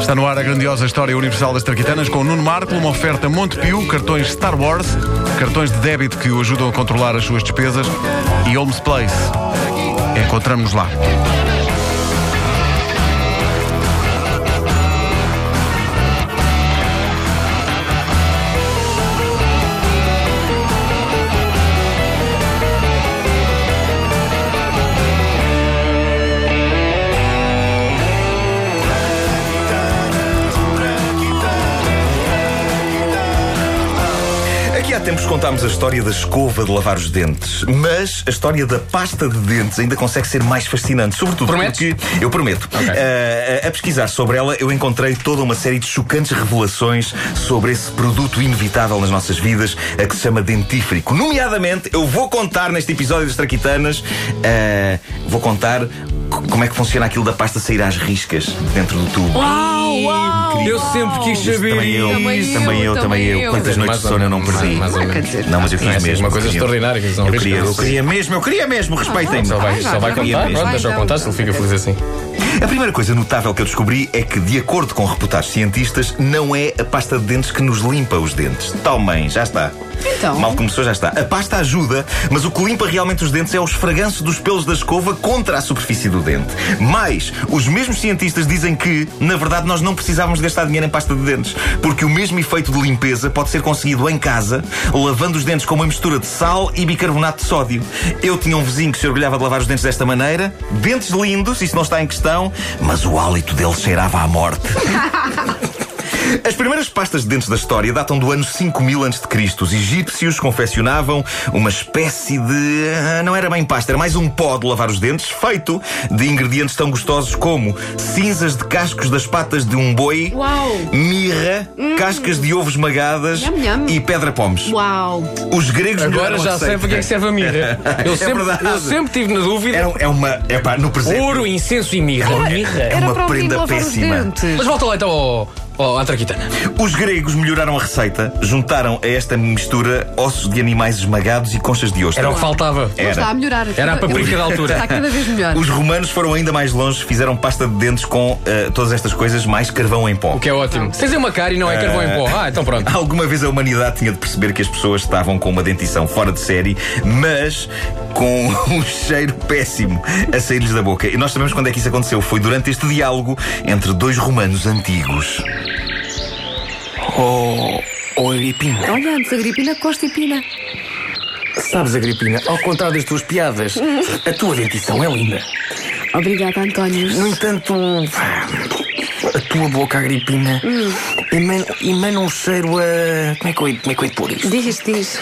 Está no ar a grandiosa história universal das traquitanas com Nuno Marco, uma oferta Montepio, cartões Star Wars, cartões de débito que o ajudam a controlar as suas despesas e Holmes Place. Encontramos-nos lá. Há tempos contámos a história da escova de lavar os dentes, mas a história da pasta de dentes ainda consegue ser mais fascinante, sobretudo Prometes? porque eu prometo. Ah, a pesquisar sobre ela, eu encontrei toda uma série de chocantes revelações sobre esse produto inevitável nas nossas vidas, a que se chama dentífrico. Nomeadamente, eu vou contar neste episódio das Traquitanas, ah, vou contar como é que funciona aquilo da pasta sair às riscas dentro do tubo. Uau, uau! Eu sempre quis saber Também eu, Também isso. eu, também eu, também eu. Quantas noites de sono eu não perdi. Mais ou menos. Não, mas eu quis Não é assim, mesmo. uma coisa extraordinária que são Eu queria, eu queria mesmo, eu queria mesmo, respeitem-me. Só vai, só vai, contar, pronto, deixa eu contar, se ele fica feliz assim. A primeira coisa notável que eu descobri é que, de acordo com reputados cientistas, não é a pasta de dentes que nos limpa os dentes. Tal mãe, já está. Então? Mal começou, já está. A pasta ajuda, mas o que limpa realmente os dentes é o esfraganço dos pelos da escova contra a superfície do dente. Mais, os mesmos cientistas dizem que, na verdade, nós não precisávamos gastar dinheiro em pasta de dentes, porque o mesmo efeito de limpeza pode ser conseguido em casa, lavando os dentes com uma mistura de sal e bicarbonato de sódio. Eu tinha um vizinho que se orgulhava de lavar os dentes desta maneira, dentes lindos, isso não está em questão, mas o hálito dele cheirava à morte. As primeiras pastas de dentes da história datam do ano 5000 a.C. Os egípcios confeccionavam uma espécie de. ah, não era bem pasta, era mais um pó de lavar os dentes, feito de ingredientes tão gostosos como cinzas de cascos das patas de um boi, Uau! mirra, cascas de ovo esmagadas Nham, nham. e pedra-pomes. Uau! Os gregos Agora já sei para que é que serve a mirra. Eu É sempre, eu sempre tive na dúvida. Era, é uma. É pá, no presente. Ouro, incenso e mirra. mirra. É Era uma prenda péssima. Mas volta lá então ao, ao, à traquitana. Os gregos melhoraram a receita, juntaram a esta mistura ossos de animais esmagados e conchas de ostra. Era o que faltava. Era. Está a melhorar. Era a paprika da altura. Está cada vez melhor. Os romanos foram ainda mais longe, fizeram pasta de dentes com eh, todas estas coisas, mais carvão em pó. O que é ótimo. Se dizer uma cara e não é carvão em pó. Ah, então pronto. Alguma vez a humanidade tinha de perceber que as pessoas estavam com uma dentição fora de série, mas com um cheiro péssimo a sair-lhes da boca. E nós sabemos quando é que isso aconteceu. Foi durante este diálogo entre dois romanos antigos. Oh, oh Agripina, Olha, antes a gripina, costa e pina. sabes, Agripina, ao contrário das tuas piadas, a tua dentição é linda. Obrigada, António. No entanto, a tua boca, Agripina, emana, emana um cheiro a. Como é que eu, como é que eu pôr isto? Diz isto, diz.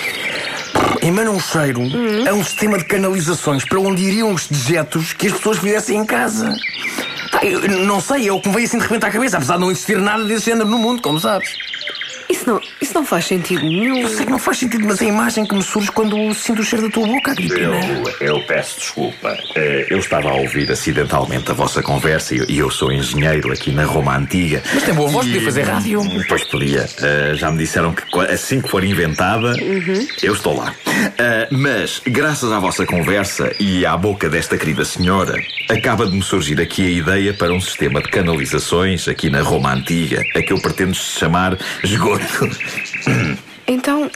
Emana um cheiro a um sistema de canalizações para onde iriam os dejetos que as pessoas fizessem em casa. Eu não sei, é o que me veio assim de repente à cabeça, apesar de não existir nada desse género no mundo, como sabes. Isso não, isso não faz sentido nenhum. Eu sei que não faz sentido, mas é a imagem que me surge quando sinto o cheiro da tua boca, Agripina. Eu, eu peço desculpa. Eh, Eu estava a ouvir acidentalmente a vossa conversa e eu- e sou engenheiro aqui na Roma Antiga. Mas tem boa voz, podia fazer rádio. Pois podia. Eh, já me disseram que assim que for inventada, eu estou lá. Eh, mas, graças à vossa conversa e à boca desta querida senhora, acaba de me surgir aqui a ideia para um sistema de canalizações aqui na Roma Antiga, a que eu pretendo chamar esgoto. Então,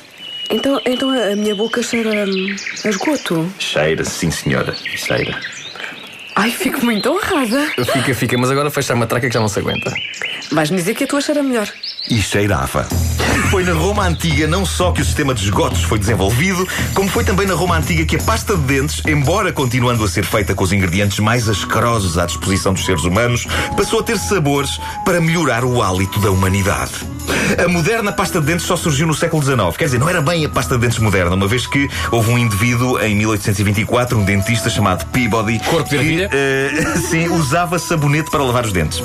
então, então a minha boca cheira a esgoto. Cheira, sim senhora, cheira. Ai, fico muito honrada. Fica, fica, mas agora fecha a matraca que já não se aguenta. Vais-me dizer que a tua cheira melhor. e cheirava. Foi na Roma Antiga não só que o sistema de esgotos foi desenvolvido, como foi também na Roma Antiga que a pasta de dentes, embora continuando a ser feita com os ingredientes mais asquerosos à disposição dos seres humanos, passou a ter sabores para melhorar o hálito da humanidade. A moderna pasta de dentes só surgiu no século XIX. Quer dizer, não era bem a pasta de dentes moderna, uma vez que houve um indivíduo em 1824, um dentista chamado Peabody, Corpo de que, eh, sim, usava sabonete para lavar os dentes.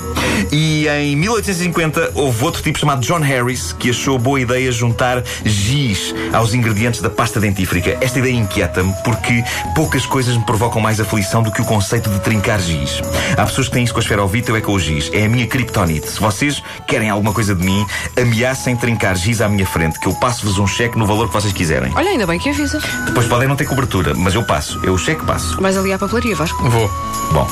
E em 1850 houve outro tipo chamado John Harris que achou boa ideia juntar giz aos ingredientes da pasta dentífrica. Esta ideia inquieta-me porque poucas coisas me provocam mais aflição do que o conceito de trincar giz. Há pessoas que têm isso com a esferovite, eu é com o giz. É a minha criptonite. Se vocês querem alguma coisa de mim, ameacem trincar giz à minha frente, que eu passo-vos um cheque no valor que vocês quiserem. Olha, ainda bem que avisa. Depois podem não ter cobertura, mas eu passo. Eu o cheque passo. Vais ali à papelaria, Vasco. Vou. Bom,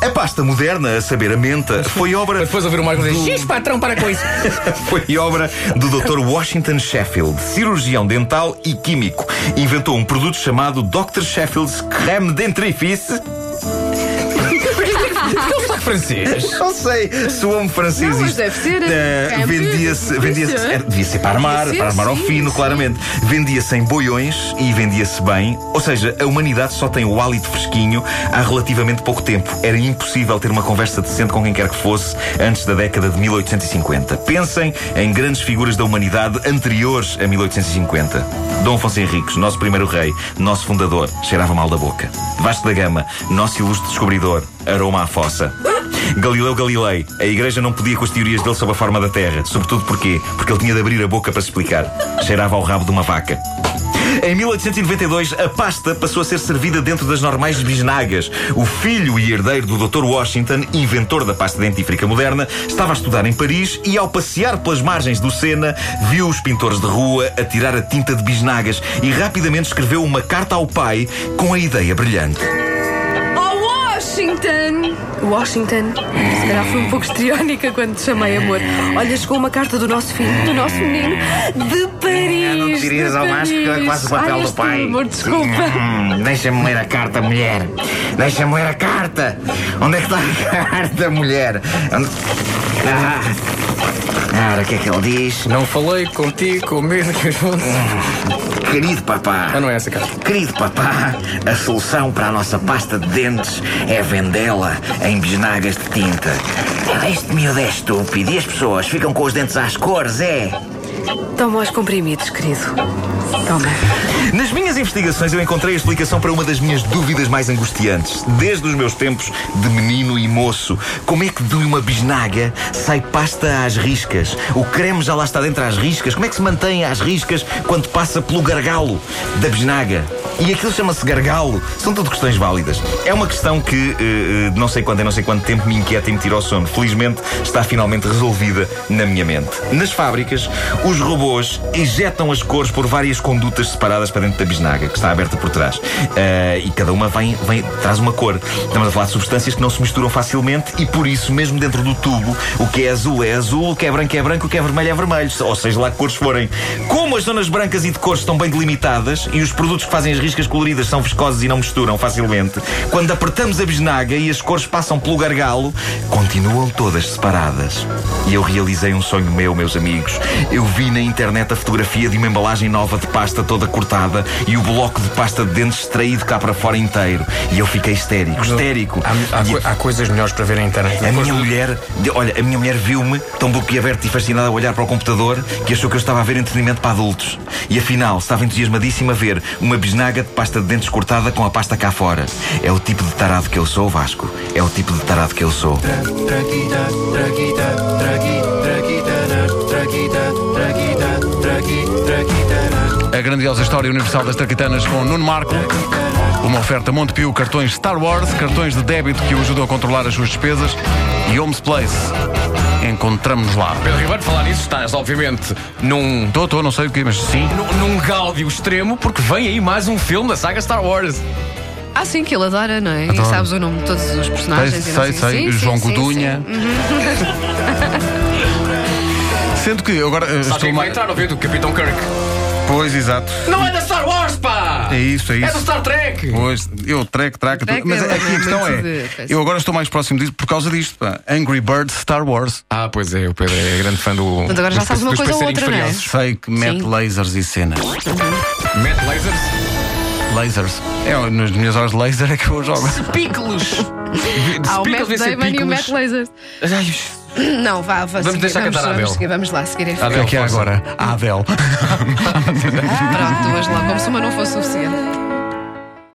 a pasta moderna, a saber, a menta, foi obra. Mas depois ouvir o Marco dizer: X, patrão, para com isso. Foi obra do Dr. Washington Sheffield, cirurgião dental e químico. Inventou um produto chamado Dr. Sheffield's Creme Dentrifice. Francês. Não sei, soou-me francês Não, mas deve ser, Eh, creme vendia-se, vendia-se, dentrifice. era- devia ser para armar, ser, para armar ao sim, fino, sim. claramente. Vendia-se em boiões e vendia-se bem. Ou seja, a humanidade só tem o hálito fresquinho há relativamente pouco tempo. Era impossível ter uma conversa decente com quem quer que fosse antes da década de 1850. Pensem em grandes figuras da humanidade anteriores a 1850. Dom Afonso Henriques, nosso primeiro rei, nosso fundador, cheirava mal da boca. Vasco da Gama, nosso ilustre descobridor, aroma à fossa. Galileu Galilei, a igreja não podia com as teorias dele sobre a forma da Terra. Sobretudo porquê? Porque ele tinha de abrir a boca para se explicar. Cheirava ao rabo de uma vaca. Em 1892, a pasta passou a ser servida dentro das normais bisnagas. O filho e herdeiro do Dr. Washington, inventor da pasta dentífrica moderna, estava a estudar em Paris e, ao passear pelas margens do Sena, viu os pintores de rua a tirar a tinta de bisnagas e rapidamente escreveu uma carta ao pai com a ideia brilhante. Washington! Washington, se calhar foi um pouco histriónica quando te chamei amor. Olha, chegou uma carta do nosso filho, do nosso menino, de Paris. não te dirias ao Vasco que Paris. faz o papel Ai, do pai. Amor, desculpa. Hum, Deixa-me ler a carta, mulher. Deixa-me ler a carta. Onde é que está a carta, mulher? Onde- Ah, Ora, o que é que ele diz? Não falei contigo com medo que os vão. Querido papá. Ah, não é essa cara. Querido papá, a solução para a nossa pasta de dentes é vendê-la em bisnagas de tinta. Este miúdo é estúpido e as pessoas ficam com os dentes às cores, é? Toma os comprimidos, querido. Toma. Nas minhas investigações eu encontrei a explicação para uma das minhas dúvidas mais angustiantes. Desde os meus tempos de menino e moço. Como é que de uma bisnaga sai pasta às riscas? O creme já lá está dentro às riscas. Como é que se mantém às riscas quando passa pelo gargalo da bisnaga? E aquilo chama-se gargalo. São tudo questões válidas. É uma questão que eh, não sei quanto em não sei quanto tempo me inquieta e me tira o sono. Felizmente está finalmente resolvida na minha mente. Nas fábricas, os robôs injetam as cores por várias condutas separadas para dentro da bisnaga, que está aberta por trás. Ah, e cada uma vem, vem, traz uma cor. Estamos a falar de substâncias que não se misturam facilmente e por isso, mesmo dentro do tubo, o que é azul é azul, o que é branco é branco, o que é vermelho é vermelho. Ou seja, lá que cores forem. Como as zonas brancas e de cores estão bem delimitadas e os produtos que fazem as riscas coloridas são viscosos e não misturam facilmente, quando apertamos a bisnaga e as cores passam pelo gargalo, continuam todas separadas. E eu realizei um sonho meu, meus amigos. Eu vi na internet a fotografia de uma embalagem nova de pasta toda cortada e o bloco de pasta de dentes extraído cá para fora inteiro. E eu fiquei histérico, histérico. Há, há E- há coisas melhores para ver na internet. a minha do- mulher, de- olha, a minha mulher viu-me tão boquiaberto e fascinada a olhar para o computador que achou que eu estava a ver entretenimento para adultos. E afinal, estava entusiasmadíssima a ver uma bisnaga de pasta de dentes cortada com a pasta cá fora. É o tipo de tarado que eu sou, Vasco. É o tipo de tarado que eu sou. A grandiosa história universal das traquitanas com Nuno Marco. Uma oferta Montepio, cartões Star Wars, cartões de débito que o ajudam a controlar as suas despesas e Homes Place. Encontramos-nos lá. Pedro Ribeiro, falar nisso, estás obviamente num, Estou, estou, não sei o quê, mas sim. num, num gáudio extremo, porque vem aí mais um filme da saga Star Wars. Ah, sim, que ele adora, não é? Adoro. E sabes o nome de todos os Sei, personagens. não sei, sei. Sim, sim, João sim, Godunha. Sendo que agora eh, Sabes estou quem vai mais. entrar no vídeo? O Capitão Kirk. Pois, exato. Não é da Star Wars, pá! É isso, é É isso. do Star Trek! Pois, eu treco, traca, Treco, tudo. mas ele aqui a é questão é: de- eu agora estou mais próximo disso por causa disto, pá. Angry Birds Star Wars. Ah, pois é, o Pedro é grande fã do. Portanto, agora já sabes uma coisa ou outra, não é? furiosos. Sei que mete Sim. lasers e cenas. Mete lasers. Lasers. É, nas minhas horas de laser é que eu jogo. Pícolos! Há o Matt Damon e o Matt Lasers. Não, vá, vá Vamos seguir, deixar vamos, cantar a vamos, Abel. seguir, vamos lá, seguir em frente. O que é que é força. agora? A Adele. Pronto, hoje lá, como se uma não fosse suficiente.